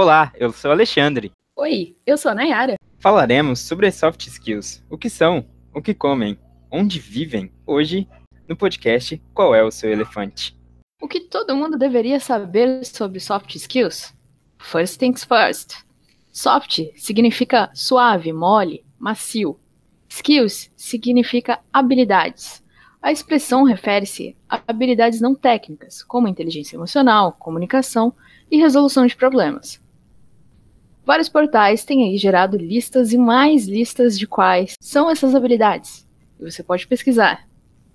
Olá, eu sou Alexandre. Oi, eu sou a Nayara. Falaremos sobre as soft skills, o que são, o que comem, onde vivem, hoje no podcast Qual é o seu elefante? O que todo mundo deveria saber sobre soft skills? First things first. Soft significa suave, mole, macio. Skills significa habilidades. A expressão refere-se a habilidades não técnicas, como inteligência emocional, comunicação e resolução de problemas. Vários portais têm aí gerado listas e mais listas de quais são essas habilidades. E você pode pesquisar.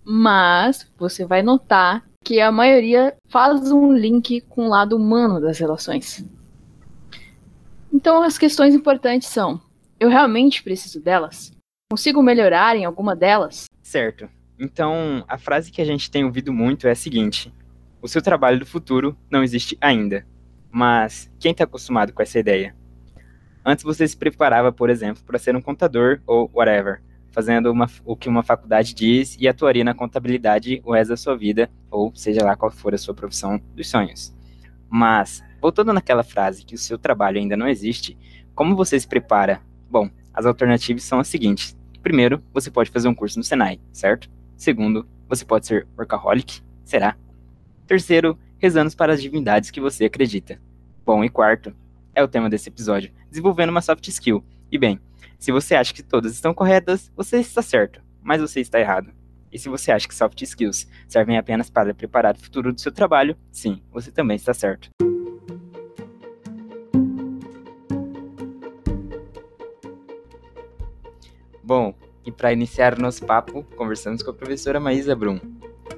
Mas você vai notar que a maioria faz um link com o lado humano das relações. Então as questões importantes são: eu realmente preciso delas? Consigo melhorar em alguma delas? Certo. Então, a frase que a gente tem ouvido muito é a seguinte: o seu trabalho do futuro não existe ainda. Mas quem está acostumado com essa ideia? Antes você se preparava, por exemplo, para ser um contador ou whatever, fazendo uma, o que uma faculdade diz e atuaria na contabilidade o resto da sua vida, ou seja lá qual for a sua profissão dos sonhos. Mas, voltando naquela frase que o seu trabalho ainda não existe, como você se prepara? Bom, as alternativas são as seguintes. Primeiro, você pode fazer um curso no Senai, certo? Segundo, você pode ser workaholic, será? Terceiro, rezando para as divindades que você acredita. Bom, e quarto, é o tema desse episódio, desenvolvendo uma soft skill. E bem, se você acha que todas estão corretas, você está certo, mas você está errado. E se você acha que soft skills servem apenas para preparar o futuro do seu trabalho, sim, você também está certo. Bom, e para iniciar nosso papo, conversamos com a professora Maísa Brum.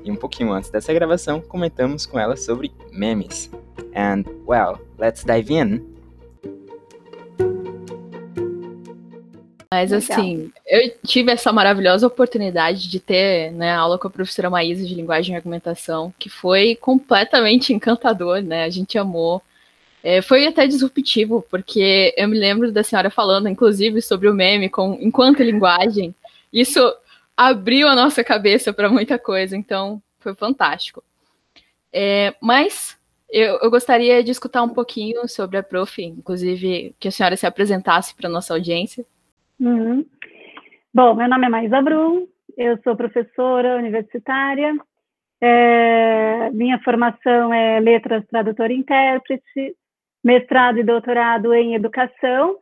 E um pouquinho antes dessa gravação, comentamos com ela sobre memes. And, well, let's dive in. Mas assim, eu tive essa maravilhosa oportunidade de ter né, aula com a professora Maísa de linguagem e argumentação, que foi completamente encantador, né? A gente amou. É, foi até disruptivo, porque eu me lembro da senhora falando, inclusive, sobre o meme com enquanto linguagem. Isso abriu a nossa cabeça para muita coisa, então foi fantástico. É, mas eu, eu, gostaria de escutar um pouquinho sobre a prof, inclusive que a senhora se apresentasse para a nossa audiência. Uhum. Bom, meu nome é Maísa Brum, eu sou professora universitária, é, minha formação é letras, tradutora e intérprete, mestrado e doutorado em educação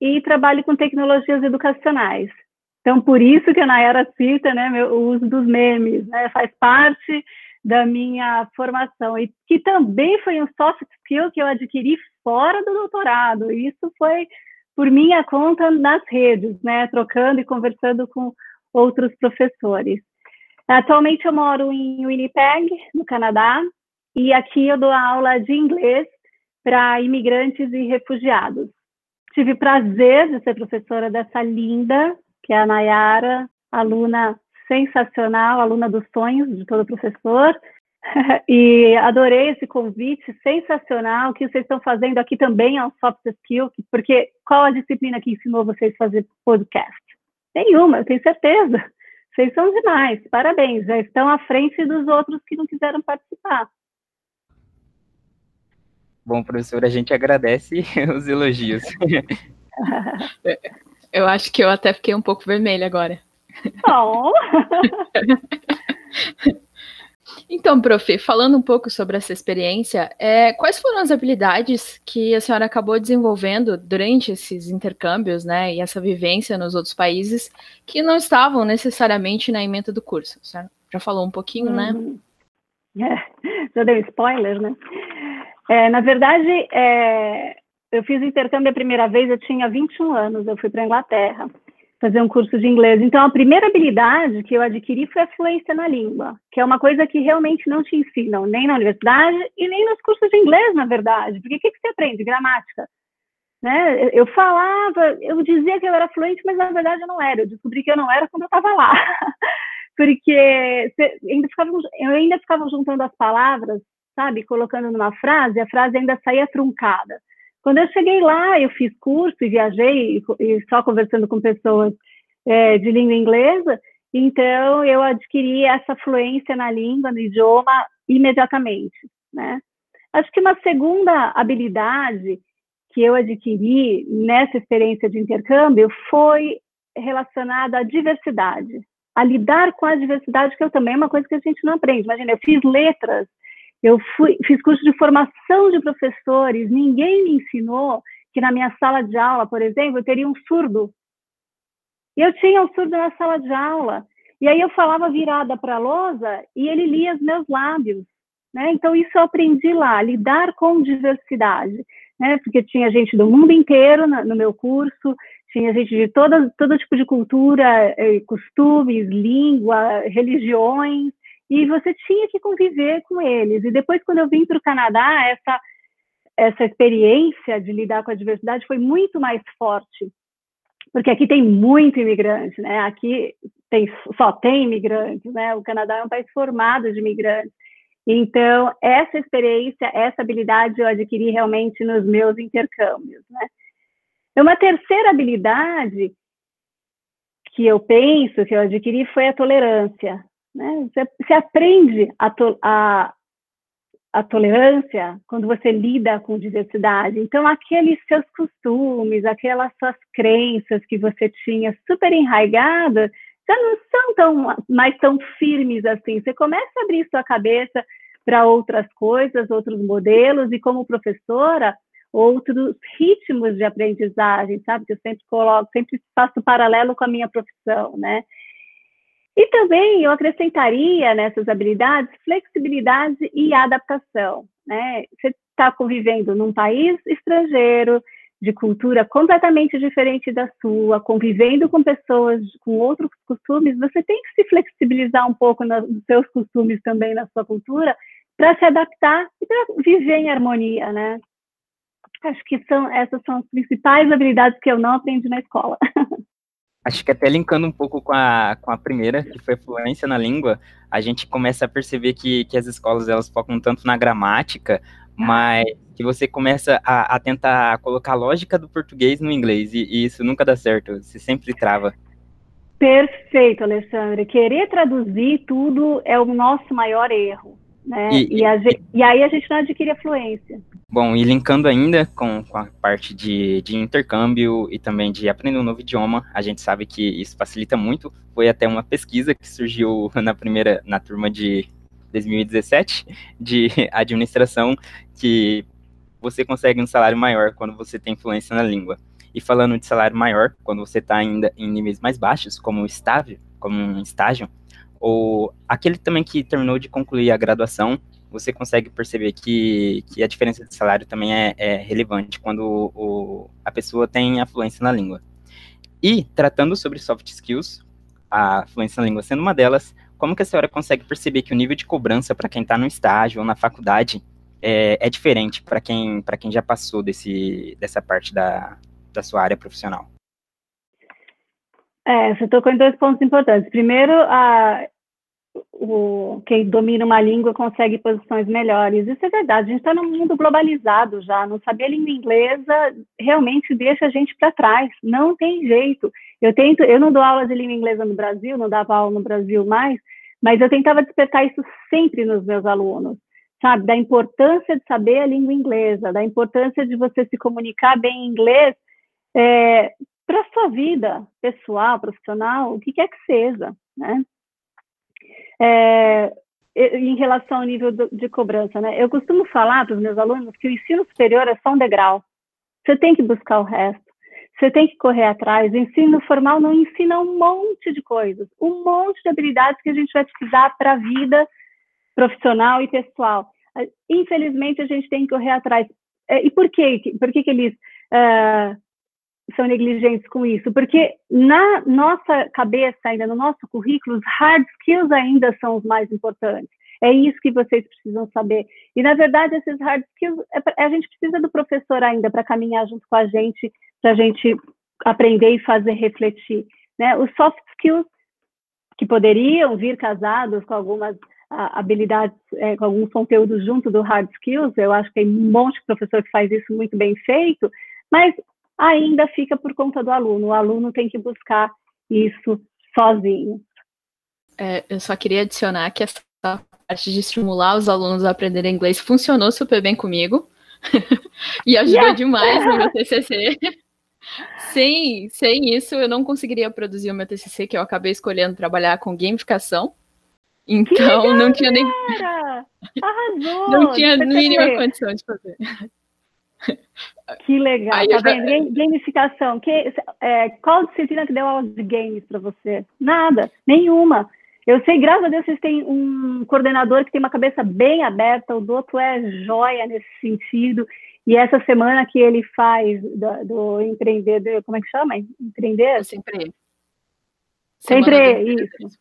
e trabalho com tecnologias educacionais. Então, por isso que a Nayara cita né, o uso dos memes, né, faz parte da minha formação, e que também foi um soft skill que eu adquiri fora do doutorado. Isso foi por minha conta nas redes, né, trocando e conversando com outros professores. Atualmente eu moro em Winnipeg, no Canadá, e aqui eu dou aula de inglês para imigrantes e refugiados. Tive prazer de ser professora dessa linda, que é a Nayara, aluna sensacional, aluna dos sonhos de todo professor. e adorei esse convite sensacional. O que vocês estão fazendo aqui também é um soft skill, porque qual a disciplina que ensinou vocês a fazer podcast? Nenhuma, eu tenho certeza. Vocês são demais, parabéns, já estão à frente dos outros que não quiseram participar. Bom, professor, a gente agradece os elogios. eu acho que eu até fiquei um pouco vermelha agora. Oh. Então, prof, falando um pouco sobre essa experiência, é, quais foram as habilidades que a senhora acabou desenvolvendo durante esses intercâmbios, né, e essa vivência nos outros países que não estavam necessariamente na emenda do curso? já falou um pouquinho, né? uhum. né? É, já deu spoiler, né? É, na verdade, é, eu fiz intercâmbio a primeira vez, eu tinha 21 anos, eu fui para a Inglaterra fazer um curso de inglês. Então, a primeira habilidade que eu adquiri foi a fluência na língua, que é uma coisa que realmente não te ensinam, nem na universidade e nem nos cursos de inglês, na verdade. Porque o que, que você aprende? Gramática. Né? Eu falava, eu dizia que eu era fluente, mas na verdade eu não era. Eu descobri que eu não era quando eu estava lá. Porque ainda ficava, eu ainda ficava juntando as palavras, sabe, colocando numa frase, a frase ainda saía truncada. Quando eu cheguei lá, eu fiz curso e viajei, e só conversando com pessoas é, de língua inglesa, então eu adquiri essa fluência na língua, no idioma, imediatamente, né? Acho que uma segunda habilidade que eu adquiri nessa experiência de intercâmbio foi relacionada à diversidade, a lidar com a diversidade, que eu também é uma coisa que a gente não aprende. Imagina, eu fiz letras, eu fui, fiz curso de formação de professores, ninguém me ensinou que na minha sala de aula, por exemplo, eu teria um surdo. Eu tinha um surdo na sala de aula. E aí eu falava virada para a lousa e ele lia os meus lábios. Né? Então, isso eu aprendi lá, lidar com diversidade. Né? Porque tinha gente do mundo inteiro no meu curso, tinha gente de todo, todo tipo de cultura, eh, costumes, língua, religiões, e você tinha que conviver com eles. E depois, quando eu vim para o Canadá, essa, essa experiência de lidar com a diversidade foi muito mais forte, porque aqui tem muito imigrante, né? Aqui tem, só tem imigrantes, né? O Canadá é um país formado de imigrantes. Então, essa experiência, essa habilidade eu adquiri realmente nos meus intercâmbios, né? Uma terceira habilidade que eu penso que eu adquiri foi a tolerância. Né? Você, você aprende a, to, a, a tolerância quando você lida com diversidade. Então, aqueles seus costumes, aquelas suas crenças que você tinha super enraigadas, já não são tão, mais tão firmes assim. Você começa a abrir sua cabeça para outras coisas, outros modelos, e como professora, outros ritmos de aprendizagem, sabe? Que eu sempre coloco, sempre faço paralelo com a minha profissão, né? E também eu acrescentaria nessas habilidades flexibilidade e adaptação, né? Você está convivendo num país estrangeiro, de cultura completamente diferente da sua, convivendo com pessoas com outros costumes, você tem que se flexibilizar um pouco nos seus costumes também, na sua cultura, para se adaptar e para viver em harmonia, né? Acho que são, essas são as principais habilidades que eu não aprendi na escola. Acho que até linkando um pouco com a, com a primeira, que foi fluência na língua, a gente começa a perceber que, que as escolas elas focam tanto na gramática, mas que você começa a, a tentar colocar a lógica do português no inglês, e, e isso nunca dá certo, você sempre trava. Perfeito, Alexandre. Querer traduzir tudo é o nosso maior erro. Né? E, e, e, aí a gente não adquire a fluência. Bom, e linkando ainda com, com a parte de, de, intercâmbio e também de aprender um novo idioma, a gente sabe que isso facilita muito. Foi até uma pesquisa que surgiu na primeira, na turma de 2017, de administração, que você consegue um salário maior quando você tem fluência na língua. E falando de salário maior, quando você está ainda em níveis mais baixos, como estável, como um estágio, ou aquele também que terminou de concluir a graduação, você consegue perceber que, que a diferença de salário também é, é relevante quando o, a pessoa tem afluência na língua. E, tratando sobre soft skills, a fluência na língua sendo uma delas, como que a senhora consegue perceber que o nível de cobrança para quem está no estágio ou na faculdade é, é diferente para quem, quem já passou desse, dessa parte da, da sua área profissional? É, você tocou em dois pontos importantes. Primeiro, a, o, quem domina uma língua consegue posições melhores. Isso é verdade. A gente está num mundo globalizado já. Não saber a língua inglesa realmente deixa a gente para trás. Não tem jeito. Eu tento. Eu não dou aula de língua inglesa no Brasil, não dava aula no Brasil mais, mas eu tentava despertar isso sempre nos meus alunos, sabe? Da importância de saber a língua inglesa, da importância de você se comunicar bem em inglês. É, para a sua vida pessoal, profissional, o que quer que seja, né? É, em relação ao nível de cobrança, né? Eu costumo falar para os meus alunos que o ensino superior é só um degrau. Você tem que buscar o resto. Você tem que correr atrás. O ensino formal não ensina um monte de coisas, um monte de habilidades que a gente vai precisar para a vida profissional e pessoal. Infelizmente, a gente tem que correr atrás. É, e por quê? Por que, que eles uh, são negligentes com isso, porque na nossa cabeça, ainda no nosso currículo, os hard skills ainda são os mais importantes. É isso que vocês precisam saber. E, na verdade, esses hard skills, é, a gente precisa do professor ainda para caminhar junto com a gente, para a gente aprender e fazer refletir. Né? Os soft skills, que poderiam vir casados com algumas habilidades, é, com alguns conteúdos junto do hard skills, eu acho que tem um monte de professor que faz isso muito bem feito, mas ainda fica por conta do aluno. O aluno tem que buscar isso sozinho. É, eu só queria adicionar que essa parte de estimular os alunos a aprenderem inglês funcionou super bem comigo, e ajudou yeah. demais no meu TCC. sem, sem isso, eu não conseguiria produzir o meu TCC, que eu acabei escolhendo trabalhar com gamificação. Então, legal, não tinha nem. Arrasou! não tinha a mínima condição de fazer. Que legal, Aí tá vendo? Gamificação. Que, é, qual disciplina que deu aula de games para você? Nada, nenhuma. Eu sei, graças a Deus, vocês têm um coordenador que tem uma cabeça bem aberta, o doutor é joia nesse sentido. E essa semana que ele faz do, do empreender, como é que chama? Empreender? Sempre. Sempre, isso.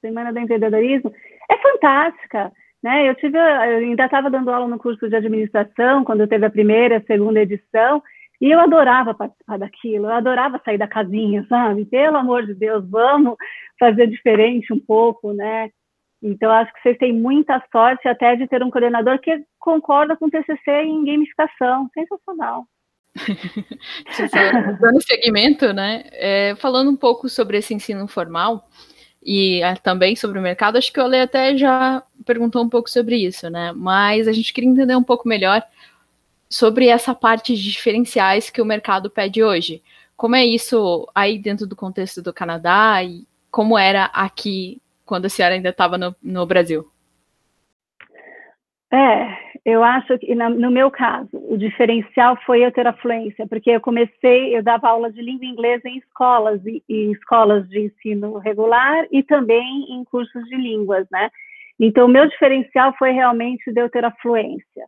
Semana do Empreendedorismo. É fantástica. Né? Eu, tive, eu ainda estava dando aula no curso de administração, quando teve a primeira, a segunda edição, e eu adorava participar daquilo, eu adorava sair da casinha, sabe? Pelo amor de Deus, vamos fazer diferente um pouco, né? Então, acho que vocês têm muita sorte até de ter um coordenador que concorda com o TCC em gamificação. Sensacional. Dando segmento, né? É, falando um pouco sobre esse ensino formal, e uh, também sobre o mercado. Acho que o Ale até já perguntou um pouco sobre isso, né? Mas a gente queria entender um pouco melhor sobre essa parte de diferenciais que o mercado pede hoje. Como é isso aí dentro do contexto do Canadá e como era aqui quando a senhora ainda estava no, no Brasil? É, eu acho que no meu caso, o diferencial foi eu ter a fluência, porque eu comecei, eu dava aula de língua inglesa em escolas e, e escolas de ensino regular e também em cursos de línguas, né? Então, o meu diferencial foi realmente de eu ter a fluência.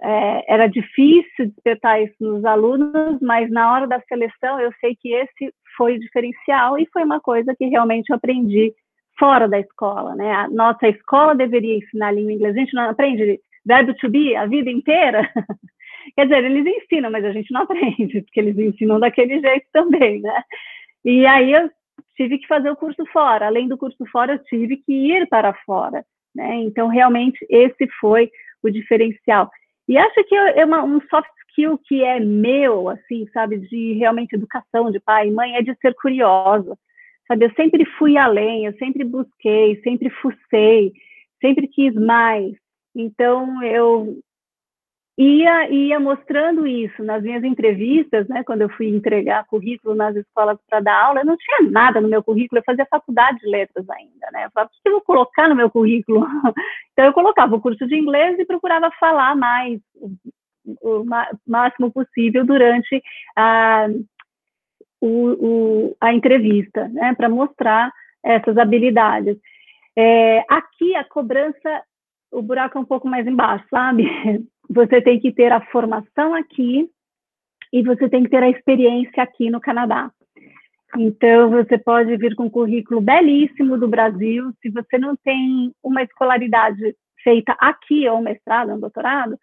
É, era difícil despertar isso nos alunos, mas na hora da seleção eu sei que esse foi o diferencial e foi uma coisa que realmente eu aprendi fora da escola, né? A nossa escola deveria ensinar língua inglesa, a gente não aprende verbo to be a vida inteira. Quer dizer, eles ensinam, mas a gente não aprende, porque eles ensinam daquele jeito também, né? E aí eu tive que fazer o curso fora. Além do curso fora, eu tive que ir para fora, né? Então, realmente, esse foi o diferencial. E acho que é uma, um soft skill que é meu, assim, sabe, de realmente educação de pai e mãe, é de ser curiosa, sabe? Eu sempre fui além, eu sempre busquei, sempre fucei, sempre quis mais, então, eu ia, ia mostrando isso nas minhas entrevistas, né, quando eu fui entregar currículo nas escolas para dar aula, eu não tinha nada no meu currículo, eu fazia faculdade de letras ainda, né, eu falava, o que eu vou colocar no meu currículo? Então, eu colocava o curso de inglês e procurava falar mais, o máximo possível durante a, o, o, a entrevista, né, para mostrar essas habilidades. É, aqui, a cobrança o buraco é um pouco mais embaixo, sabe? Você tem que ter a formação aqui e você tem que ter a experiência aqui no Canadá. Então, você pode vir com um currículo belíssimo do Brasil. Se você não tem uma escolaridade feita aqui, ou um mestrado, um doutorado,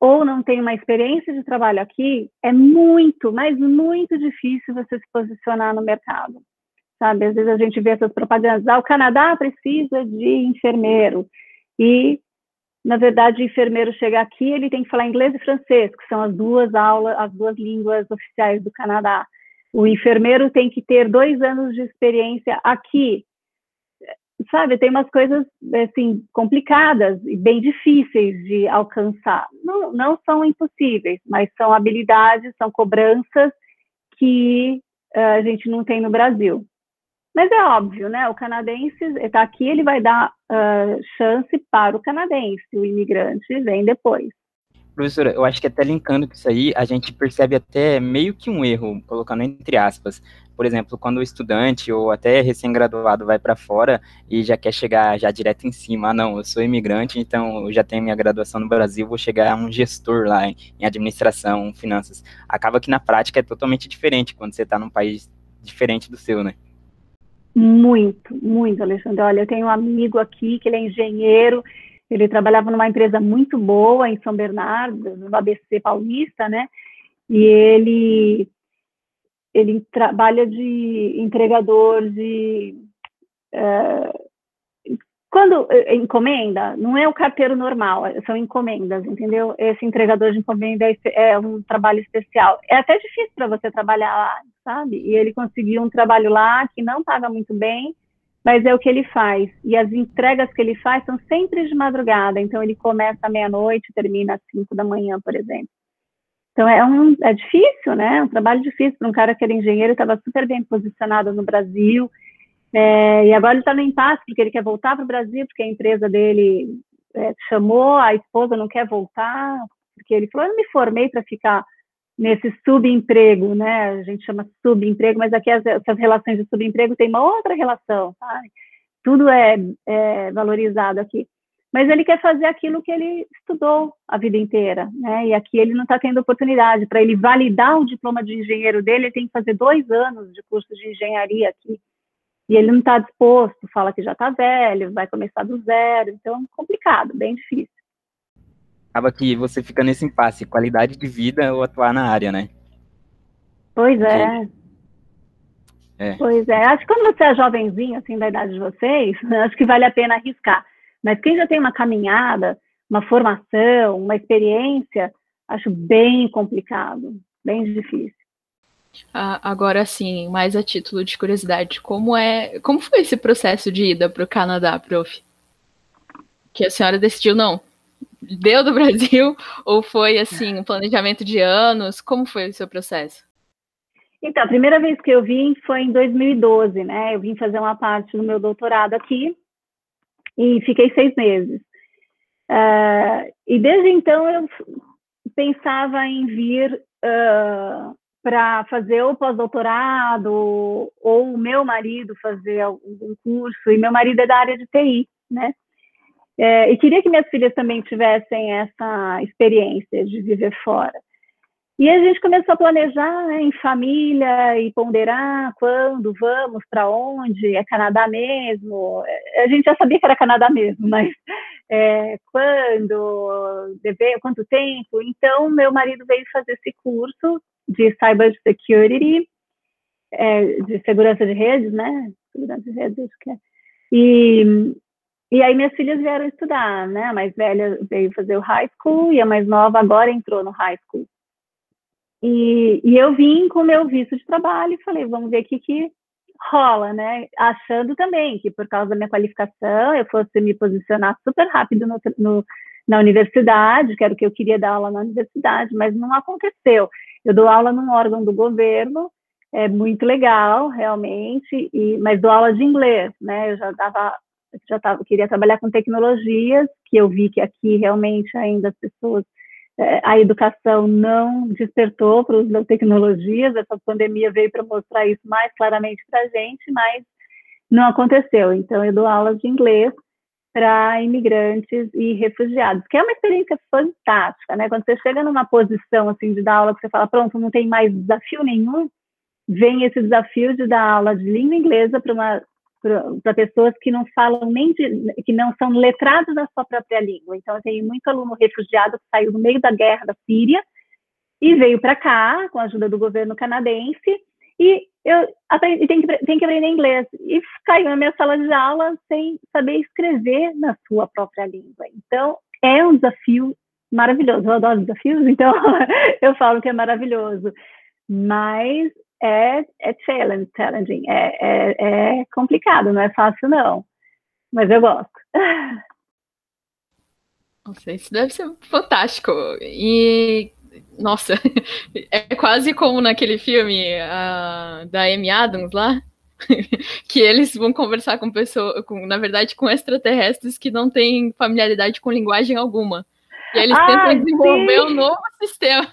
ou não tem uma experiência de trabalho aqui, é muito, mas muito difícil você se posicionar no mercado. Sabe? Às vezes a gente vê essas propagandas, ah, o Canadá precisa de enfermeiro. E na verdade, o enfermeiro chega aqui, ele tem que falar inglês e francês, que são as duas aulas, as duas línguas oficiais do Canadá. O enfermeiro tem que ter dois anos de experiência aqui. Sabe, tem umas coisas assim complicadas e bem difíceis de alcançar. Não, não são impossíveis, mas são habilidades, são cobranças que uh, a gente não tem no Brasil. Mas é óbvio, né? O canadense está aqui, ele vai dar uh, chance para o canadense, o imigrante vem depois. Professora, eu acho que até linkando com isso aí, a gente percebe até meio que um erro, colocando entre aspas. Por exemplo, quando o estudante ou até recém-graduado vai para fora e já quer chegar já direto em cima, ah, não, eu sou imigrante, então eu já tenho minha graduação no Brasil, vou chegar a um gestor lá em, em administração, finanças. Acaba que na prática é totalmente diferente quando você está num país diferente do seu, né? Muito, muito, Alexandre. Olha, eu tenho um amigo aqui que ele é engenheiro, ele trabalhava numa empresa muito boa em São Bernardo, no ABC Paulista, né? E ele ele trabalha de entregador de uh, quando eh, encomenda, não é o carteiro normal, são encomendas, entendeu? Esse entregador de encomenda é, é um trabalho especial. É até difícil para você trabalhar lá, sabe? E ele conseguiu um trabalho lá que não paga muito bem, mas é o que ele faz. E as entregas que ele faz são sempre de madrugada, então ele começa à meia-noite, termina às cinco da manhã, por exemplo. Então é, um, é difícil, né? É um trabalho difícil para um cara que era engenheiro, estava super bem posicionado no Brasil, é, e agora ele está no impasse porque ele quer voltar para o Brasil, porque a empresa dele é, chamou, a esposa não quer voltar, porque ele falou: eu não me formei para ficar nesse subemprego, né? A gente chama subemprego, mas aqui as, essas relações de subemprego tem uma outra relação, tá? Tudo é, é valorizado aqui. Mas ele quer fazer aquilo que ele estudou a vida inteira, né? E aqui ele não está tendo oportunidade. Para ele validar o diploma de engenheiro dele, ele tem que fazer dois anos de curso de engenharia aqui. E ele não está disposto, fala que já está velho, vai começar do zero. Então, é complicado, bem difícil acaba que você fica nesse impasse, qualidade de vida ou atuar na área, né? Pois é. é. Pois é. Acho que quando você é jovenzinho, assim, da idade de vocês, acho que vale a pena arriscar. Mas quem já tem uma caminhada, uma formação, uma experiência, acho bem complicado, bem difícil. Ah, agora sim, mais a título de curiosidade, como é, como foi esse processo de ida para o Canadá, prof? Que a senhora decidiu não, deu do Brasil ou foi assim um planejamento de anos? Como foi o seu processo? Então, a primeira vez que eu vim foi em 2012, né? Eu vim fazer uma parte do meu doutorado aqui e fiquei seis meses. Uh, e desde então eu pensava em vir uh, para fazer o pós-doutorado ou o meu marido fazer algum curso. E meu marido é da área de TI, né? É, e queria que minhas filhas também tivessem essa experiência de viver fora. E a gente começou a planejar né, em família e ponderar quando, vamos, para onde, é Canadá mesmo. É, a gente já sabia que era Canadá mesmo, mas é, quando, deve, quanto tempo. Então, meu marido veio fazer esse curso de Cyber Security, é, de segurança de redes, né? Segurança de redes, acho que é. E, e aí minhas filhas vieram estudar, né? A mais velha veio fazer o high school e a mais nova agora entrou no high school. E, e eu vim com meu visto de trabalho e falei, vamos ver o que, que rola, né? Achando também que por causa da minha qualificação eu fosse me posicionar super rápido no, no, na universidade, que era o que eu queria dar aula na universidade, mas não aconteceu. Eu dou aula num órgão do governo, é muito legal, realmente, e, mas dou aula de inglês, né? Eu já dava já tava, queria trabalhar com tecnologias, que eu vi que aqui realmente ainda as pessoas, a educação não despertou para das tecnologias, essa pandemia veio para mostrar isso mais claramente para a gente, mas não aconteceu. Então, eu dou aulas de inglês para imigrantes e refugiados, que é uma experiência fantástica, né? Quando você chega numa posição assim de dar aula que você fala, pronto, não tem mais desafio nenhum, vem esse desafio de dar aula de língua inglesa para uma para pessoas que não falam nem de, que não são letrados na sua própria língua. Então, eu tenho muito aluno refugiado que saiu no meio da guerra da Síria e veio para cá com a ajuda do governo canadense e eu aprendi, tem, que, tem que aprender inglês e caiu na minha sala de aula sem saber escrever na sua própria língua. Então, é um desafio maravilhoso. Eu adoro desafios, então eu falo que é maravilhoso. Mas é, é challenging, é, é, é complicado, não é fácil não, mas eu gosto. Nossa, isso deve ser fantástico. E, nossa, é quase como naquele filme uh, da Amy Adams lá, que eles vão conversar com pessoas, com, na verdade, com extraterrestres que não têm familiaridade com linguagem alguma. E eles ah, tentam desenvolver sim. um novo sistema.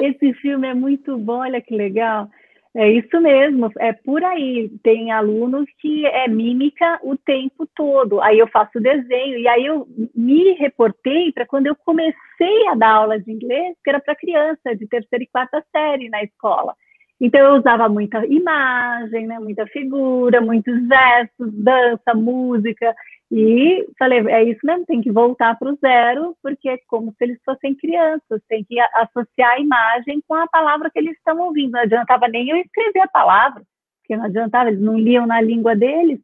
Esse filme é muito bom, olha que legal. É isso mesmo, é por aí. Tem alunos que é mímica o tempo todo. Aí eu faço desenho e aí eu me reportei para quando eu comecei a dar aula de inglês, que era para criança de terceira e quarta série na escola. Então eu usava muita imagem, né, muita figura, muitos gestos, dança, música. E falei, é isso mesmo, tem que voltar para o zero, porque é como se eles fossem crianças, tem que associar a imagem com a palavra que eles estão ouvindo. Não adiantava nem eu escrever a palavra, porque não adiantava, eles não liam na língua deles,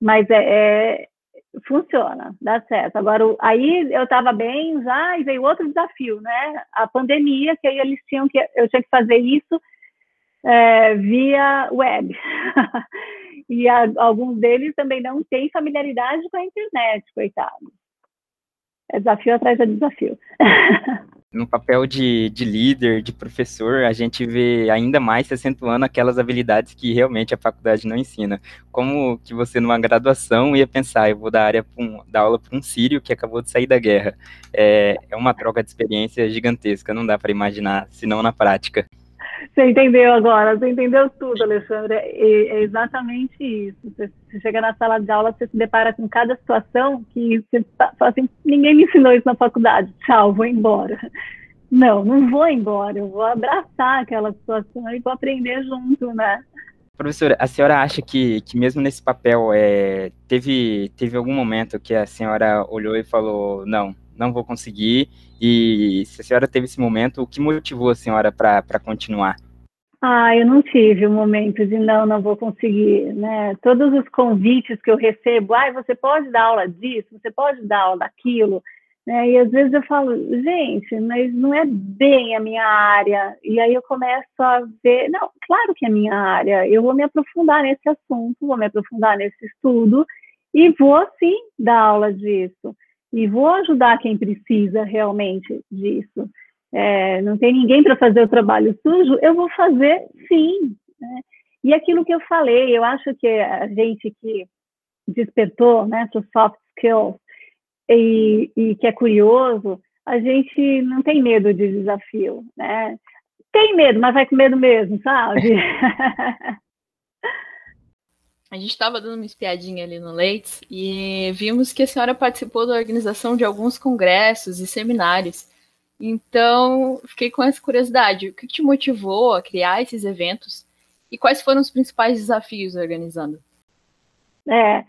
mas é, é funciona, dá certo. Agora, aí eu estava bem já e veio outro desafio, né? A pandemia, que aí eles tinham que, eu tinha que fazer isso é, via web. e a, alguns deles também não têm familiaridade com a internet, coitado. É desafio atrás de desafio. no papel de, de líder, de professor, a gente vê ainda mais se acentuando aquelas habilidades que realmente a faculdade não ensina. Como que você, numa graduação, ia pensar, eu vou dar, área um, dar aula para um sírio que acabou de sair da guerra. É, é uma troca de experiência gigantesca, não dá para imaginar, senão na prática. Você entendeu agora, você entendeu tudo, Alexandre. É, é exatamente isso. Você, chega na sala de aula, você se depara com cada situação que você fala assim, ninguém me ensinou isso na faculdade. Tchau, vou embora. Não, não vou embora, eu vou abraçar aquela situação e vou aprender junto, né? Professora, a senhora acha que, que mesmo nesse papel, é, teve, teve algum momento que a senhora olhou e falou, não, não vou conseguir. E se a senhora teve esse momento, o que motivou a senhora para continuar? Ah, eu não tive um momento de não, não vou conseguir, né? Todos os convites que eu recebo, ah, você pode dar aula disso, você pode dar aula daquilo, né? E às vezes eu falo, gente, mas não é bem a minha área. E aí eu começo a ver, não, claro que é minha área. Eu vou me aprofundar nesse assunto, vou me aprofundar nesse estudo e vou sim dar aula disso e vou ajudar quem precisa realmente disso. É, não tem ninguém para fazer o trabalho sujo, eu vou fazer sim. Né? E aquilo que eu falei, eu acho que a gente que despertou né, para soft skills e, e que é curioso, a gente não tem medo de desafio, né? Tem medo, mas vai com medo mesmo, sabe? A gente estava dando uma espiadinha ali no Leite e vimos que a senhora participou da organização de alguns congressos e seminários. Então, fiquei com essa curiosidade. O que te motivou a criar esses eventos e quais foram os principais desafios organizando? É,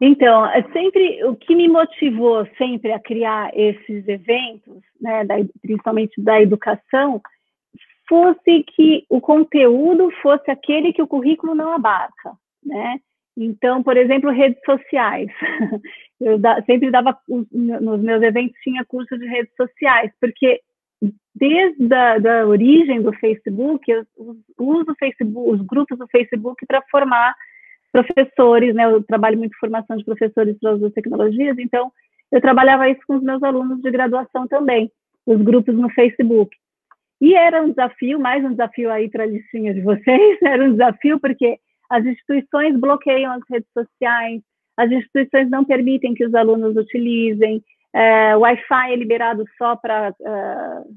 então, é sempre o que me motivou sempre a criar esses eventos, né, da, principalmente da educação, fosse que o conteúdo fosse aquele que o currículo não abarca né? Então, por exemplo, redes sociais. Eu da, sempre dava, nos meus eventos, tinha curso de redes sociais, porque desde a da origem do Facebook, eu uso Facebook, os grupos do Facebook para formar professores, né? Eu trabalho muito formação de professores para as tecnologias, então eu trabalhava isso com os meus alunos de graduação também, os grupos no Facebook. E era um desafio, mais um desafio aí para a listinha de vocês, era um desafio porque as instituições bloqueiam as redes sociais, as instituições não permitem que os alunos utilizem, é, o Wi-Fi é liberado só para uh,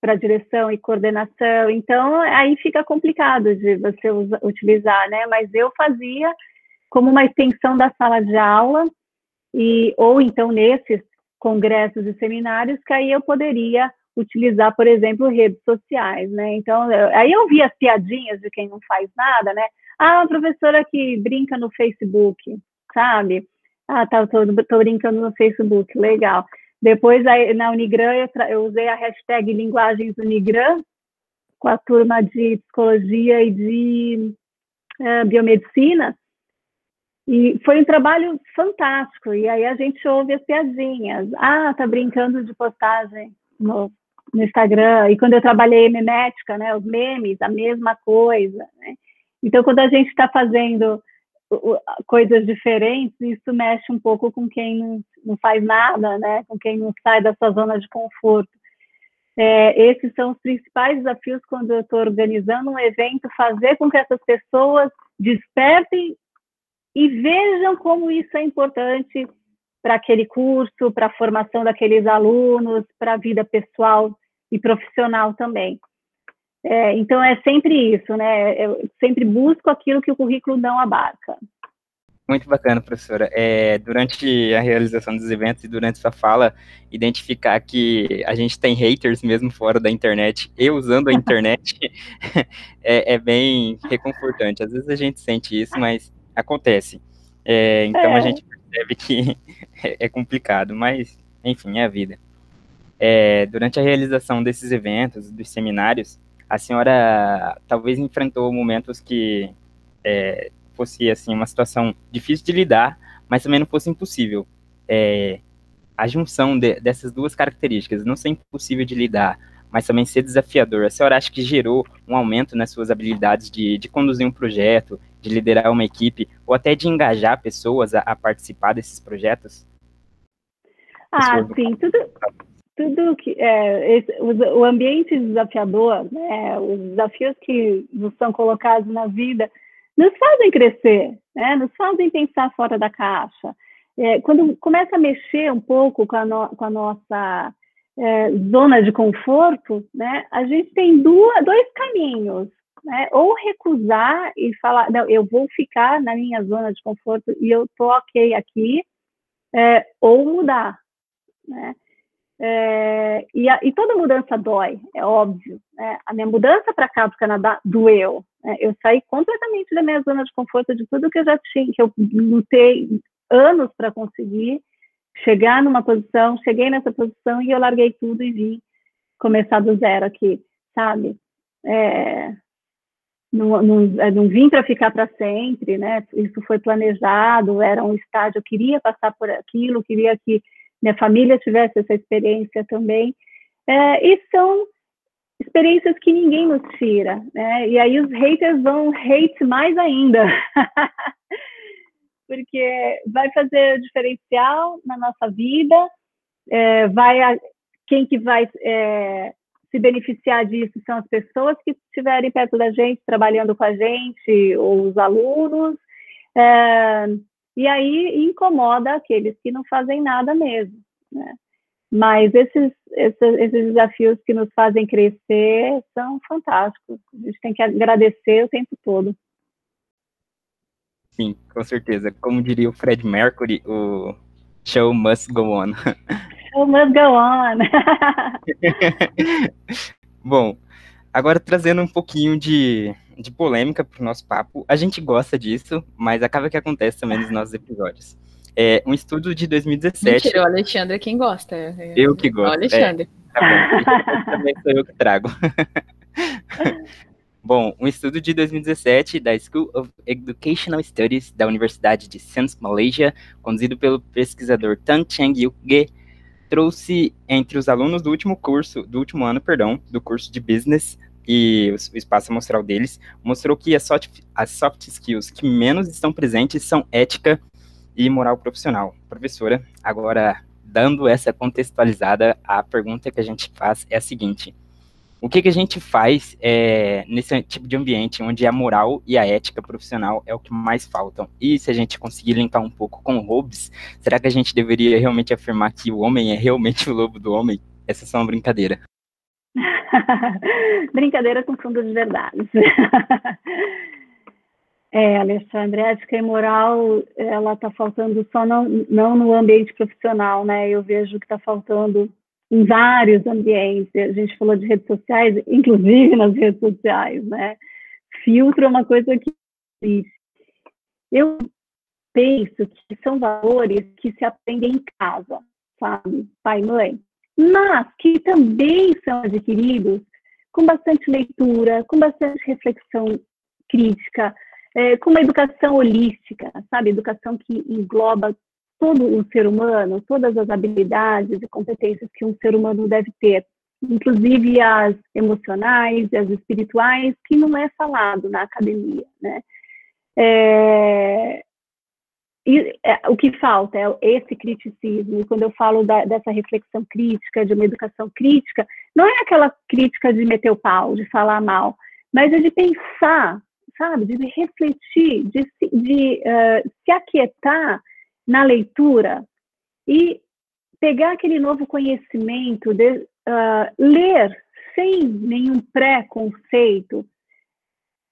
para direção e coordenação, então aí fica complicado de você utilizar, né? Mas eu fazia como uma extensão da sala de aula e ou então nesses congressos e seminários que aí eu poderia utilizar, por exemplo, redes sociais, né? Então, eu, aí eu vi as piadinhas de quem não faz nada, né? Ah, uma professora que brinca no Facebook, sabe? Ah, tá, tô, tô brincando no Facebook, legal. Depois, aí, na Unigran, eu, eu, usei a hashtag Linguagens Unigran, com a turma de Psicologia e de uh, Biomedicina, e foi um trabalho fantástico. E aí a gente ouve as piadinhas. Ah, tá brincando de postagem no, no Instagram. E quando eu trabalhei memética, né, os memes, a mesma coisa. Né? Então, quando a gente está fazendo coisas diferentes, isso mexe um pouco com quem não, faz nada, né? Com quem não sai da sua zona de conforto. É, esses são os principais desafios quando eu estou organizando um evento, fazer com que essas pessoas despertem e vejam como isso é importante para aquele curso, para a formação daqueles alunos, para a vida pessoal e profissional também. É, então é sempre isso, né? Eu sempre busco aquilo que o currículo não abarca. Muito bacana, professora. É, durante a realização dos eventos e durante sua fala, identificar que a gente tem haters mesmo fora da internet e usando a internet é, é, bem reconfortante. Às vezes a gente sente isso, mas acontece. É, então a é. gente percebe que é, é complicado, mas enfim, é a vida. É, durante a realização desses eventos, dos seminários, a senhora talvez enfrentou momentos que é, fosse assim uma situação difícil de lidar, mas também não fosse impossível. É, a junção de, dessas duas características, não ser impossível de lidar, mas também ser desafiador. A senhora acha que gerou um aumento nas suas habilidades de, de conduzir um projeto, de liderar uma equipe, ou até de engajar pessoas a, a participar desses projetos? Ah, sim, tudo, tudo que é, esse, o, ambiente desafiador, né, os desafios que nos são colocados na vida, nos fazem crescer, né, nos fazem pensar fora da caixa. É, quando começa a mexer um pouco com a, no, com a nossa é, zona de conforto, né, a gente tem duas, dois caminhos. Né, ou recusar e falar, não, eu vou ficar na minha zona de conforto e eu tô ok aqui, é, ou mudar, né? É, e, a, e, toda mudança dói, é óbvio. Né? A minha mudança para cá, para o Canadá, doeu. Né? Eu saí completamente da minha zona de conforto, de tudo que eu já tinha, que eu lutei anos para conseguir chegar numa posição, cheguei nessa posição e eu larguei tudo e vim começar do zero aqui, sabe? É, não, não, não vim para ficar para sempre, né? Isso foi planejado, era um estágio, eu queria passar por aquilo, queria que minha família tivesse essa experiência também. É, e são experiências que ninguém nos tira, né? E aí os haters vão hate mais ainda. Porque vai fazer diferencial na nossa vida, é, vai a, quem que vai é, se beneficiar disso são as pessoas que estiverem perto da gente, trabalhando com a gente, ou os alunos. É, e aí incomoda aqueles que não fazem nada mesmo, né? Mas esses, esses, esses, desafios que nos fazem crescer são fantásticos. A gente tem que agradecer o tempo todo. Sim, com certeza. Como diria o Fred Mercury, o show must go on. Show must go on. Bom, agora trazendo um pouquinho de, de polêmica para o nosso papo. A gente gosta disso, mas acaba que acontece também nos nossos episódios. É um estudo de 2017. Mentira, o Alexandre é quem gosta. Eu que gosto. O Alexandre. É, tá bom. Também sou eu que trago. Bom, um estudo de 2017 da School of Educational Studies da Universidade de Sens, Malaysia, conduzido pelo pesquisador Tan Cheng Yuge, trouxe entre os alunos do último curso, do último ano, perdão, do curso de Business e o espaço amostral deles, mostrou que as soft, as soft skills que menos estão presentes são ética e moral profissional. Professora, agora dando essa contextualizada, a pergunta que a gente faz é a seguinte: o que, que a gente faz é, nesse tipo de ambiente onde a moral e a ética profissional é o que mais faltam? E se a gente conseguir linkar um pouco com Hobbes, será que a gente deveria realmente afirmar que o homem é realmente o lobo do homem? Essa é só uma brincadeira. Brincadeira com fundo de verdade. é, Alexandre, ética e moral, ela está faltando só não, não no ambiente profissional, né? Eu vejo que está faltando em vários ambientes. A gente falou de redes sociais, inclusive nas redes sociais, né? Filtro é uma coisa que. Eu penso que são valores que se aprendem em casa, sabe? Pai e mãe mas que também são adquiridos com bastante leitura, com bastante reflexão crítica, é, com uma educação holística, sabe? Educação que engloba todo o ser humano, todas as habilidades e competências que um ser humano deve ter, inclusive as emocionais e as espirituais, que não é falado na academia, né? É, e, é, o que falta é esse criticismo. Quando eu falo da, dessa reflexão crítica, de uma educação crítica, não é aquela crítica de meter o pau, de falar mal, mas é de pensar, sabe, de refletir, de, de uh, se aquietar na leitura e pegar aquele novo conhecimento, de uh, ler sem nenhum pré-conceito,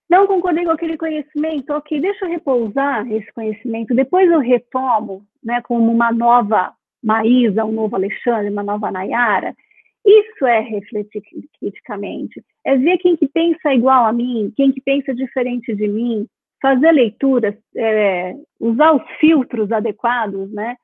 não concordei com aquele conhecimento, ok, deixa eu repousar esse conhecimento, depois eu retomo, né, como uma nova Maísa, um novo Alexandre, uma nova Nayara. Isso é refletir criticamente, é ver quem que pensa igual a mim, quem que pensa diferente de mim, fazer leituras, é, usar os filtros adequados, né,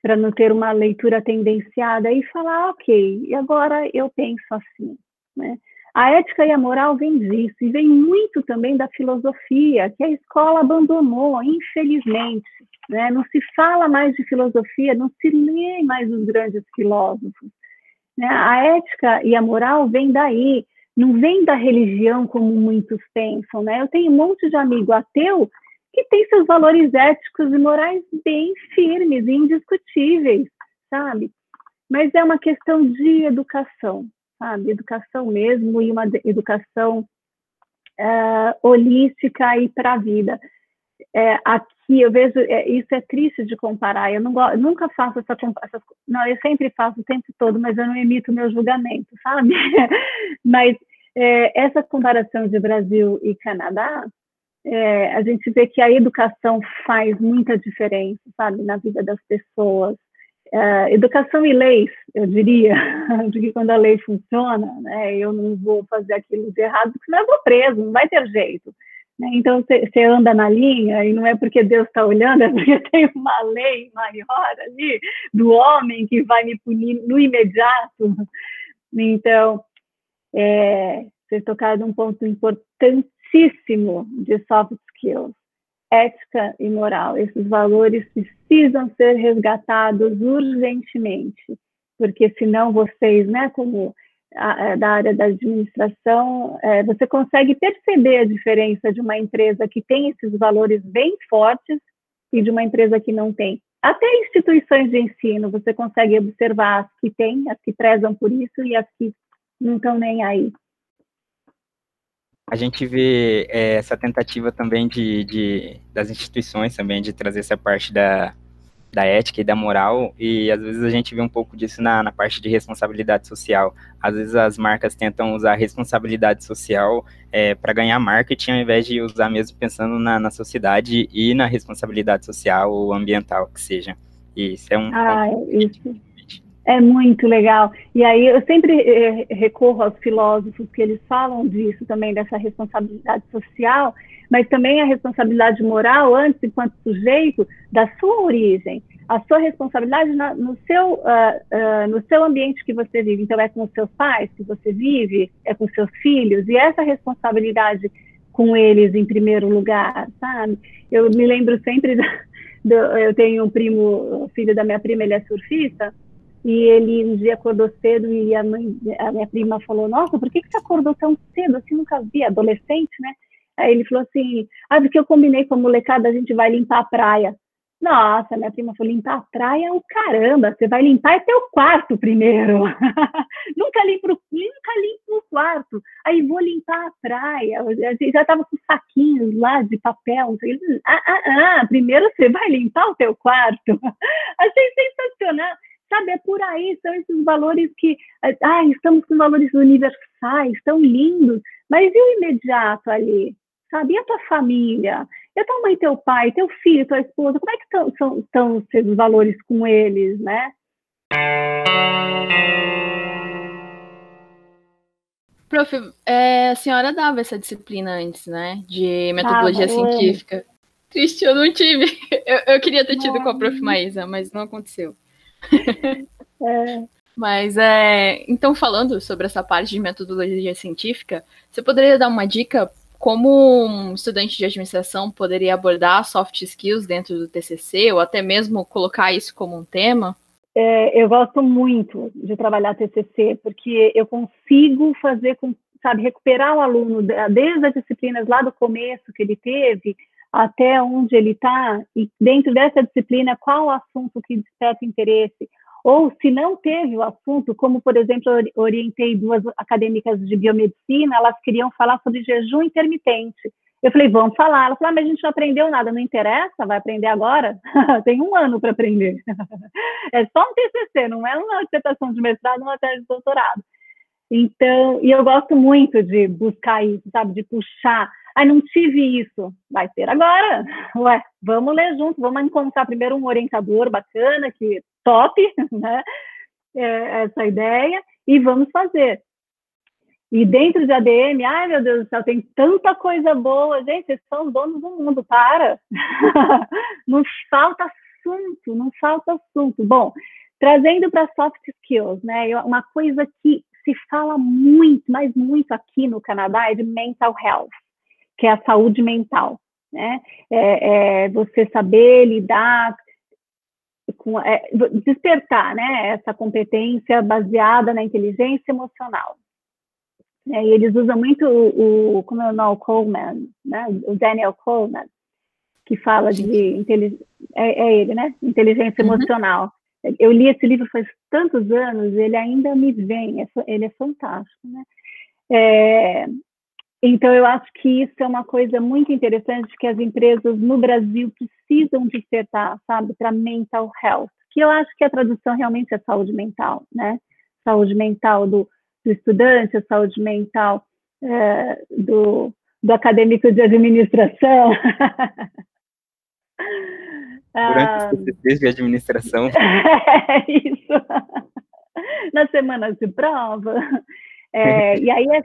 para não ter uma leitura tendenciada e falar, ok, e agora eu penso assim, né? A ética e a moral vem disso, e vem muito também da filosofia, que a escola abandonou, infelizmente. Né? Não se fala mais de filosofia, não se lê mais os grandes filósofos. Né? A ética e a moral vem daí, não vem da religião como muitos pensam. Né? Eu tenho um monte de amigo ateu que tem seus valores éticos e morais bem firmes e indiscutíveis, sabe? Mas é uma questão de educação, sabe? Educação mesmo e uma educação uh, holística e para a vida. É, aqui eu vejo, é, isso é triste de comparar, eu, não, eu nunca faço essa comparação, não, eu sempre faço o tempo todo, mas eu não emito meu julgamento, sabe? mas é, essa comparação de Brasil e Canadá, é, a gente vê que a educação faz muita diferença, sabe, na vida das pessoas. É, educação e leis, eu diria, porque quando a lei funciona, né, eu não vou fazer aquilo de errado, porque senão eu vou preso, não vai ter jeito. Né? Então, você anda na linha, e não é porque Deus está olhando, é porque tem uma lei maior ali do homem que vai me punir no imediato. Então, é, vocês tocaram num ponto importantíssimo de soft skills, ética e moral. Esses valores precisam ser resgatados urgentemente, porque senão vocês, né, como a, da área da administração, é, você consegue perceber a diferença de uma empresa que tem esses valores bem fortes e de uma empresa que não tem. Até instituições de ensino, você consegue observar as que têm, as que prezam por isso e as que não estão nem aí. A gente vê é, essa tentativa também de, de, das instituições também de trazer essa parte da, da ética e da moral, e às vezes a gente vê um pouco disso na, na parte de responsabilidade social. Às vezes as marcas tentam usar responsabilidade social é, para ganhar marketing, ao invés de usar mesmo pensando na, na sociedade e na responsabilidade social ou ambiental que seja. E isso é um. Ah, isso. É muito legal. E aí eu sempre eh, recorro aos filósofos que eles falam disso também, dessa responsabilidade social, mas também a responsabilidade moral, antes, enquanto sujeito, da sua origem, a sua responsabilidade na, no, seu, uh, uh, no seu ambiente que você vive. Então, é com os seus pais que você vive, é com seus filhos, e essa responsabilidade com eles em primeiro lugar, sabe? Eu me lembro sempre, da, do, eu tenho um primo, filho da minha prima, ele é surfista, e ele um dia acordou cedo e a, mãe, a minha prima falou: Nossa, por que, que você acordou tão cedo? Assim, nunca vi, adolescente, né? Aí ele falou assim: Ah, porque eu combinei com a molecada, a gente vai limpar a praia. Nossa, minha prima falou: limpar a praia é o caramba, você vai limpar é teu quarto primeiro. nunca, limpo, nunca limpo o quarto. Aí vou limpar a praia. Eu já estava com saquinhos lá de papel. Ah, ah, ah, primeiro você vai limpar o teu quarto. Achei sensacional. Sabe, é por aí, são esses valores que, ah, estamos com valores universais, tão lindos, mas e o imediato ali? Sabe, e a tua família? E a tua mãe, teu pai, teu filho, tua esposa, como é que estão, os seus valores com eles, né? Prof, é, a senhora dava essa disciplina antes, né? De metodologia ah, científica. Triste, eu não tive. Eu, eu queria ter tido com a prof. Maísa, mas não aconteceu. É. Mas é, então falando sobre essa parte de metodologia científica, você poderia dar uma dica como um estudante de administração poderia abordar soft skills dentro do TCC ou até mesmo colocar isso como um tema? É, eu gosto muito de trabalhar TCC porque eu consigo fazer com, sabe, recuperar o aluno desde as disciplinas lá do começo que ele teve até onde ele está e dentro dessa disciplina qual o assunto que desperta interesse ou se não teve o assunto, como por exemplo orientei duas acadêmicas de biomedicina, elas queriam falar sobre jejum intermitente. Eu falei, vamos falar. Ela falou, ah, mas a gente não aprendeu nada, não interessa, vai aprender agora? Tem um ano para aprender. é só um TCC, não é uma dissertação de mestrado, uma tese de doutorado. Então, e eu gosto muito de buscar isso, sabe, de puxar ah, não tive isso. Vai ter agora. Ué, vamos ler junto, vamos encontrar primeiro um orientador bacana, que top, né? É, essa ideia, e vamos fazer. E dentro de ADM, ai meu Deus do céu, tem tanta coisa boa, gente, vocês são os donos do mundo, para! não falta assunto, não falta assunto. Bom, trazendo para soft skills, né? Uma coisa que se fala muito, mas muito aqui no Canadá é de mental health que é a saúde mental, né? É, é você saber lidar com é, despertar, né, essa competência baseada na inteligência emocional. É, e eles usam muito o, o como é o Noel Coleman, né, o Daniel Coleman, que fala de inteligência, é, é, ele, né, inteligência uhum. emocional. Eu li esse livro faz tantos anos, ele ainda me vem, é, ele é fantástico, né? É, então, eu acho que isso é uma coisa muito interessante que as empresas no Brasil precisam despertar, sabe, para mental health, que eu acho que a tradução realmente é saúde mental, né? Saúde mental do, do estudante, a saúde mental é, do, do acadêmico de administração. Durante os TCCs de administração. É isso. Nas semanas de prova. É, e aí, é,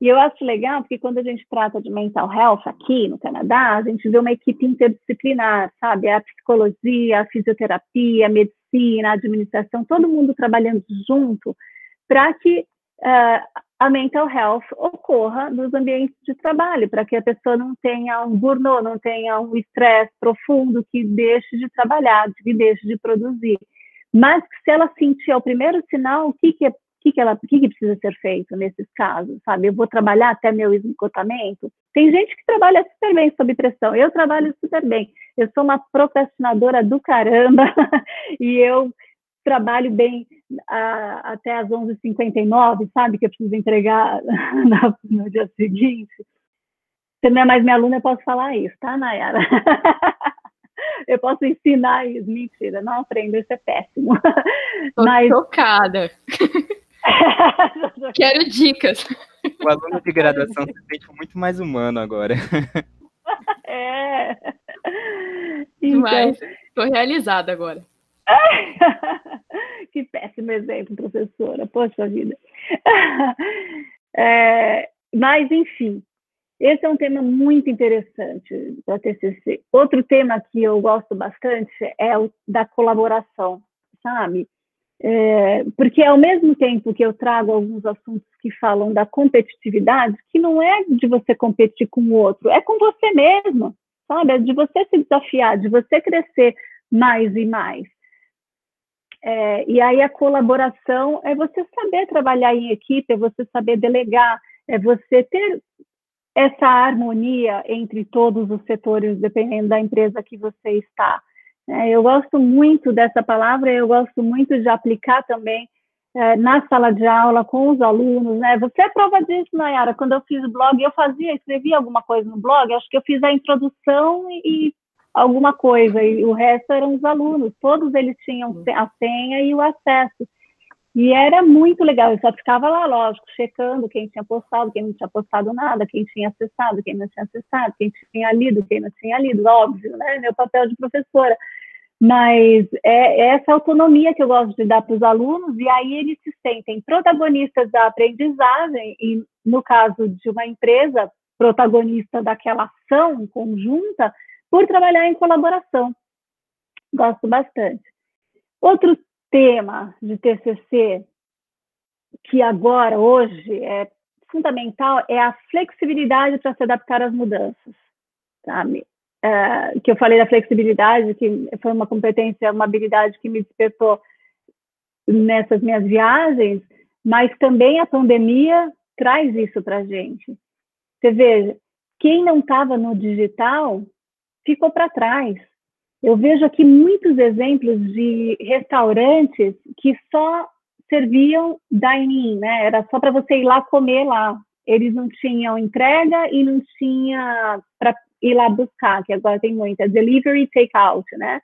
e eu acho legal porque quando a gente trata de mental health aqui no Canadá, a gente vê uma equipe interdisciplinar, sabe? A psicologia, a fisioterapia, a medicina, a administração, todo mundo trabalhando junto para que uh, a mental health ocorra nos ambientes de trabalho, para que a pessoa não tenha um burnout, não tenha um estresse profundo que deixe de trabalhar, que deixe de produzir. Mas se ela sentir o primeiro sinal, o que, que, é, que, que, ela, que, que precisa ser feito nesses casos, sabe? Eu vou trabalhar até meu esgotamento? Tem gente que trabalha super bem sob pressão, eu trabalho super bem. Eu sou uma procrastinadora do caramba e eu trabalho bem a, até as 11h59, sabe? Que eu preciso entregar no, no dia seguinte. Você não é mais minha aluna, eu posso falar isso, tá, Nayara? eu posso ensinar isso. Mentira, não aprendo, isso é péssimo. Tô Mas... chocada. Quero dicas. O aluno de graduação se sente muito mais humano agora. É. Então... Mas estou realizada agora. que péssimo exemplo, professora. Poxa vida. É, mas, enfim, esse é um tema muito interessante para a TCC. Outro tema que eu gosto bastante é o da colaboração, sabe? É, porque ao mesmo tempo que eu trago alguns assuntos que falam da competitividade, que não é de você competir com o outro, é com você mesmo, sabe? É de você se desafiar, de você crescer mais e mais. É, e aí a colaboração é você saber trabalhar em equipe, é você saber delegar, é você ter essa harmonia entre todos os setores, dependendo da empresa que você está. É, eu gosto muito dessa palavra, eu gosto muito de aplicar também é, na sala de aula com os alunos, né? Você é prova disso, Nayara. Quando eu fiz o blog, eu fazia, escrevia alguma coisa no blog, acho que eu fiz a introdução e, alguma coisa, e o resto eram os alunos, todos eles tinham uhum. a senha e o acesso. E era muito legal, eu só ficava lá, lógico, checando quem tinha postado, quem não tinha postado nada, quem tinha acessado, quem não tinha acessado, quem tinha lido, quem não tinha lido, óbvio, né? Meu papel de professora. Mas é, é essa autonomia que eu gosto de dar para os alunos, e aí eles se sentem protagonistas da aprendizagem, e no caso de uma empresa, protagonista daquela ação conjunta, por trabalhar em colaboração. Gosto bastante. Outro tema de TCC que agora, hoje, é fundamental é a flexibilidade para se adaptar às mudanças, sabe? É, que eu falei da flexibilidade, que foi uma competência, uma habilidade que me despertou nessas minhas viagens, mas também a pandemia traz isso para a gente. Você veja, quem não estava no digital ficou para trás. Eu vejo aqui muitos exemplos de restaurantes que só serviam dining, né? Era só para você ir lá comer lá. Eles não tinham entrega e não tinha para ir lá buscar, que agora tem muita delivery take out, né?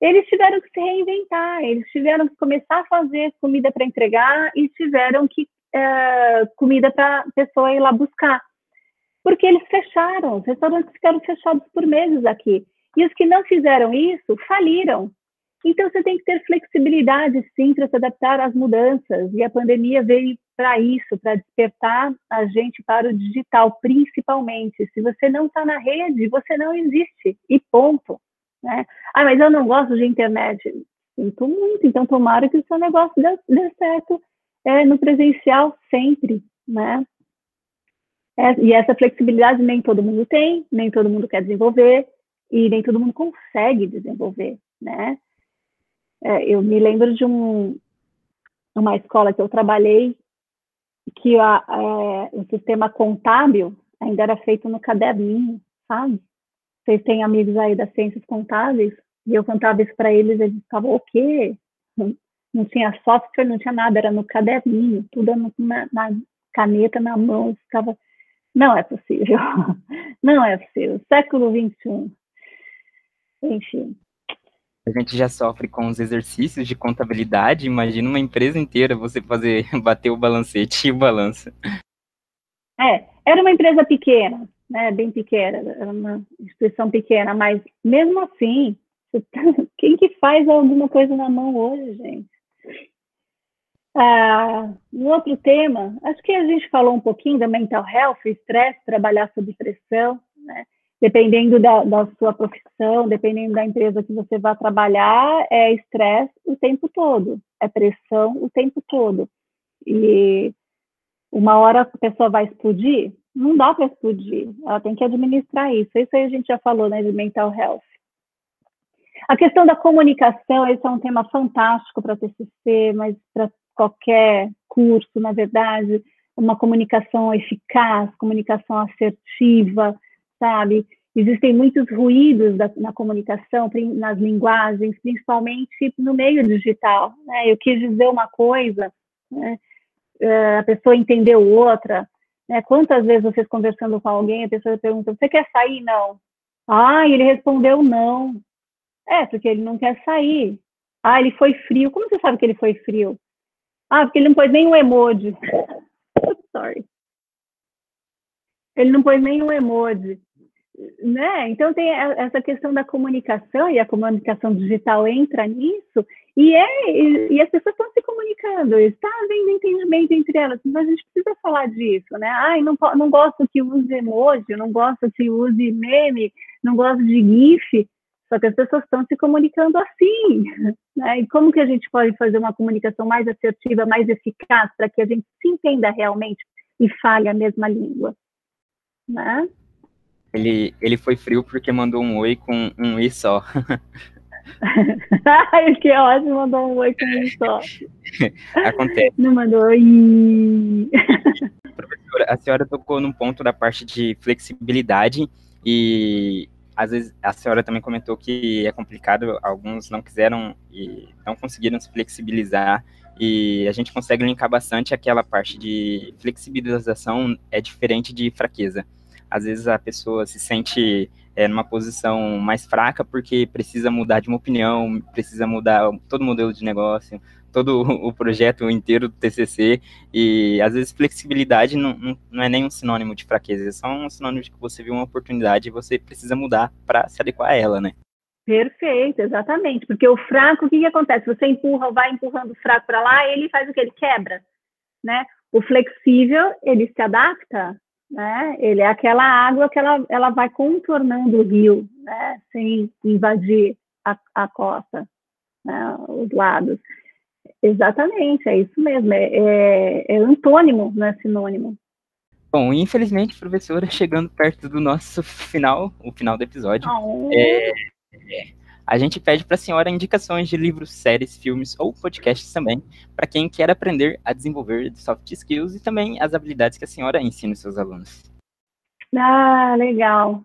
Eles tiveram que se reinventar, eles tiveram que começar a fazer comida para entregar e tiveram que uh, comida para pessoa ir lá buscar porque eles fecharam, os restaurantes ficaram fechados por meses aqui. E os que não fizeram isso faliram. Então você tem que ter flexibilidade, sim, para se adaptar às mudanças. E a pandemia veio para isso, para despertar a gente para o digital, principalmente. Se você não está na rede, você não existe. E ponto. Né? Ah, mas eu não gosto de internet. Sinto muito. Então, tomara que o seu negócio dê, dê certo é, no presencial sempre. Né? E essa flexibilidade nem todo mundo tem, nem todo mundo quer desenvolver e nem todo mundo consegue desenvolver, né? É, eu me lembro de um, uma escola que eu trabalhei que a, é, o sistema contábil ainda era feito no caderninho, sabe? Vocês têm amigos aí das ciências contábeis? E eu contava isso para eles, eles ficavam, o quê? Não, não, tinha software, não tinha nada, era no caderninho, tudo na, na caneta, na mão, ficava, não é possível, não é possível, século XXI. Enfim. A gente já sofre com os exercícios de contabilidade, imagina uma empresa inteira você fazer, bater o balancete e o balanço. É, era uma empresa pequena, né, bem pequena, era uma instituição pequena, mas mesmo assim, quem que faz alguma coisa na mão hoje, gente? Ah, um outro tema, acho que a gente falou um pouquinho da mental health, estresse, trabalhar sob pressão, né? Dependendo da, da sua profissão, dependendo da empresa que você vai trabalhar, é estresse o tempo todo, é pressão o tempo todo. E uma hora a pessoa vai explodir, não dá para explodir, ela tem que administrar isso. Isso aí a gente já falou, né, de mental health. A questão da comunicação, esse é um tema fantástico para TCC, mas para qualquer curso, na verdade, uma comunicação eficaz, comunicação assertiva, sabe? Existem muitos ruídos da, na comunicação, nas linguagens, principalmente no meio digital. Né? Eu quis dizer uma coisa, né? É, a pessoa entendeu outra, né? Quantas vezes vocês conversando com alguém, a pessoa pergunta: Você quer sair? Não. Ah, ele respondeu não. É, porque ele não quer sair. Ah, ele foi frio. Como você sabe que ele foi frio? Ah, porque ele não pôs nenhum emoji. Sorry. Ele não pôs nenhum emoji. Né? Então tem essa questão da comunicação e a comunicação digital entra nisso e, é, e, e as pessoas estão se comunicando, está havendo entendimento entre elas, mas a gente precisa falar disso, né? Ai, não, não gosto que use emoji, não gosto que use meme, não gosto de GIF, só que as pessoas estão se comunicando assim, né? E como que a gente pode fazer uma comunicação mais assertiva, mais eficaz, para que a gente se entenda realmente e fale a mesma língua, né? Ele, ele foi frio porque mandou um oi com um i só. que ótimo, mandou um oi com um i só. Acontece. Não mandou oi. Professora, a senhora tocou num ponto da parte de flexibilidade e às vezes a senhora também comentou que é complicado, alguns não quiseram e não conseguiram se flexibilizar e a gente consegue linkar bastante aquela parte de flexibilização é diferente de fraqueza. Às vezes a pessoa se sente é, numa posição mais fraca porque precisa mudar de uma opinião, precisa mudar todo o modelo de negócio, todo o projeto inteiro do TCC, e às vezes flexibilidade não, não, é nem um sinônimo de fraqueza, é só um sinônimo de que você viu uma oportunidade e você precisa mudar para se adequar a ela, né? Perfeito, exatamente, porque o fraco, o que, que acontece? Você empurra, vai empurrando o fraco para lá, ele faz o que? Ele quebra, né? O flexível, ele se adapta, né? Ele é aquela água que ela, ela vai contornando o rio, né? Sem invadir a, a costa, né? os lados. Exatamente, é isso mesmo. É, é, é antônimo, não é sinônimo. Bom, infelizmente, professora, chegando perto do nosso final, o final do episódio, oh. é, é, a gente pede para a senhora indicações de livros, séries, filmes ou podcasts também, para quem quer aprender a desenvolver soft skills e também as habilidades que a senhora ensina aos seus alunos. Ah, legal.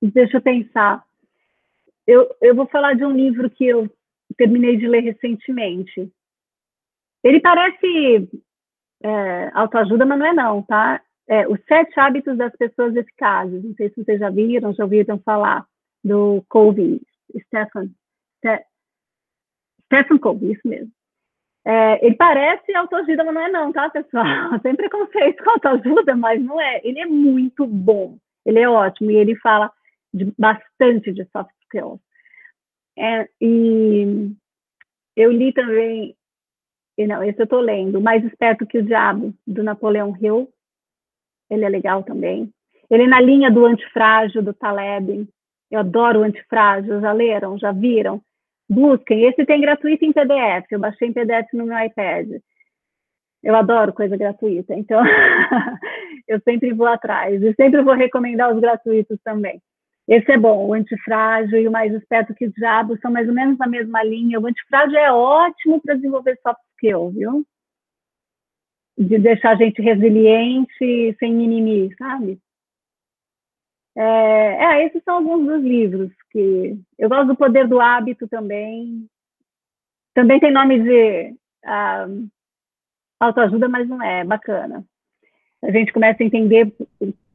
Deixa eu pensar. Eu, eu vou falar de um livro que eu terminei de ler recentemente. Ele parece é, autoajuda, mas não é não, tá? É, Os Sete Hábitos das Pessoas Eficazes. Não sei se vocês já viram, já ouviram falar do Covey, Stephen, Ste Stephen Covey, isso mesmo. É, ele parece autoajuda, mas não é não, tá, pessoal? Tem preconceito com autoajuda, mas não é. Ele é muito bom, ele é ótimo, e ele fala de, bastante de soft skills. É, e eu li também e não, esse eu estou lendo. Mais Esperto que o Diabo, do Napoleão Hill. Ele é legal também. Ele é na linha do Antifrágil, do Taleb. Eu adoro o Antifrágil. Já leram? Já viram? Busquem. Esse tem gratuito em PDF. Eu baixei em PDF no meu iPad. Eu adoro coisa gratuita. Então, eu sempre vou atrás. E sempre vou recomendar os gratuitos também. Esse é bom. O Antifrágil e o Mais Esperto que o Diabo são mais ou menos na mesma linha. O Antifrágil é ótimo para desenvolver soft skill, viu? De deixar a gente resiliente, sem mimimi, sabe? É, é, esses são alguns dos livros que eu gosto do Poder do Hábito também. Também tem nome de uh, autoajuda, mas não é bacana. A gente começa a entender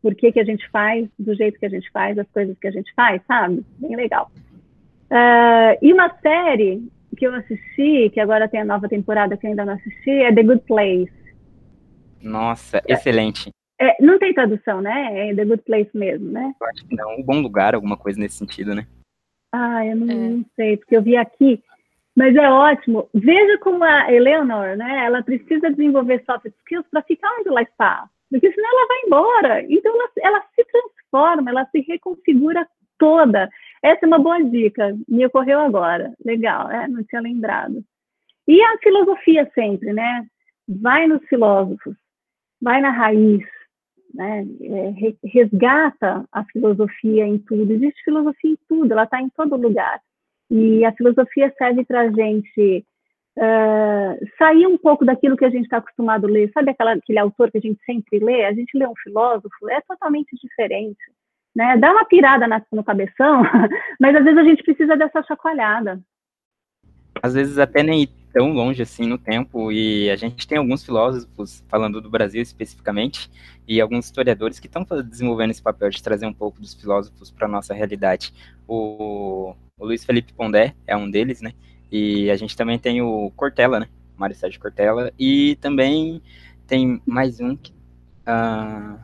por que, que a gente faz do jeito que a gente faz, as coisas que a gente faz, sabe? Bem legal. Uh, e uma série que eu assisti, que agora tem a nova temporada que eu ainda não assisti, é The Good Place. Nossa, excelente. É, não tem tradução, né? É The Good Place mesmo, né? Eu acho que não. Um bom lugar, alguma coisa nesse sentido, né? Ah, eu não, é. não sei, porque eu vi aqui. Mas é ótimo. Veja como a Eleanor, né? Ela precisa desenvolver soft skills para ficar onde ela está. Porque senão ela vai embora. Então ela, ela se transforma, ela se reconfigura toda. Essa é uma boa dica. Me ocorreu agora. Legal, é, não tinha lembrado. E a filosofia sempre, né? Vai nos filósofos, vai na raiz, né? É, resgata a filosofia em tudo. Existe filosofia em tudo, ela está em todo lugar. E a filosofia serve para a gente uh, sair um pouco daquilo que a gente está acostumado a ler. Sabe aquela, aquele autor que a gente sempre lê? A gente lê um filósofo, é totalmente diferente. Né? Dá uma pirada na, no cabeção, mas às vezes a gente precisa dessa chacoalhada. Às vezes até nem tão longe assim no tempo, e a gente tem alguns filósofos, falando do Brasil especificamente, e alguns historiadores que estão desenvolvendo esse papel de trazer um pouco dos filósofos para a nossa realidade. O, o, Luiz Felipe Pondé é um deles, né? E a gente também tem o Cortella, né? Mário Sérgio Cortella, e também tem mais um que. Uh...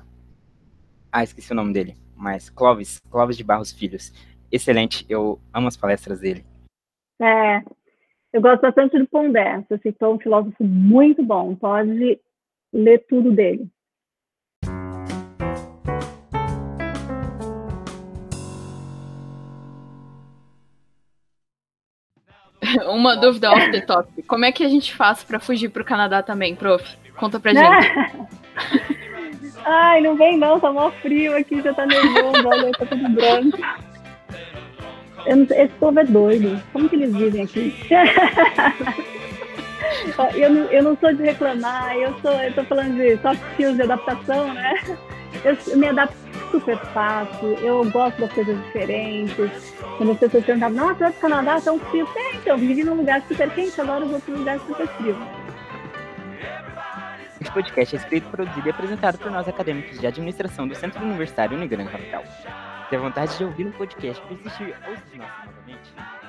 Ah, esqueci o nome dele, mas Clóvis, Clóvis de Barros Filhos. Excelente, eu amo as palestras dele. É, eu gosto bastante do Pondé. Você citou um filósofo muito bom. Pode ler tudo dele. Uma dúvida off the top. Como é que a gente faz para fugir para o Canadá também, prof? Conta pra gente. Ai, não vem não, tá mó frio aqui, já tá nervoso, olha, tá tudo branco. Não, esse povo é doido. Como que eles vivem aqui? eu, não, eu não sou de reclamar, eu sou, eu tô falando de soft skills de adaptação, né? Eu, eu me adapto super fácil, eu gosto das coisas diferentes. Quando as pessoas perguntavam, nossa, vai pro Canadá, tão frio. É, então, vivi num lugar super quente, agora eu vou para um lugar super frio. Este podcast é escrito, produzido e apresentado por nós acadêmicos de administração do Centro Universitário Unigran Capital ter vontade de ouvir um podcast, para assistir outros nossos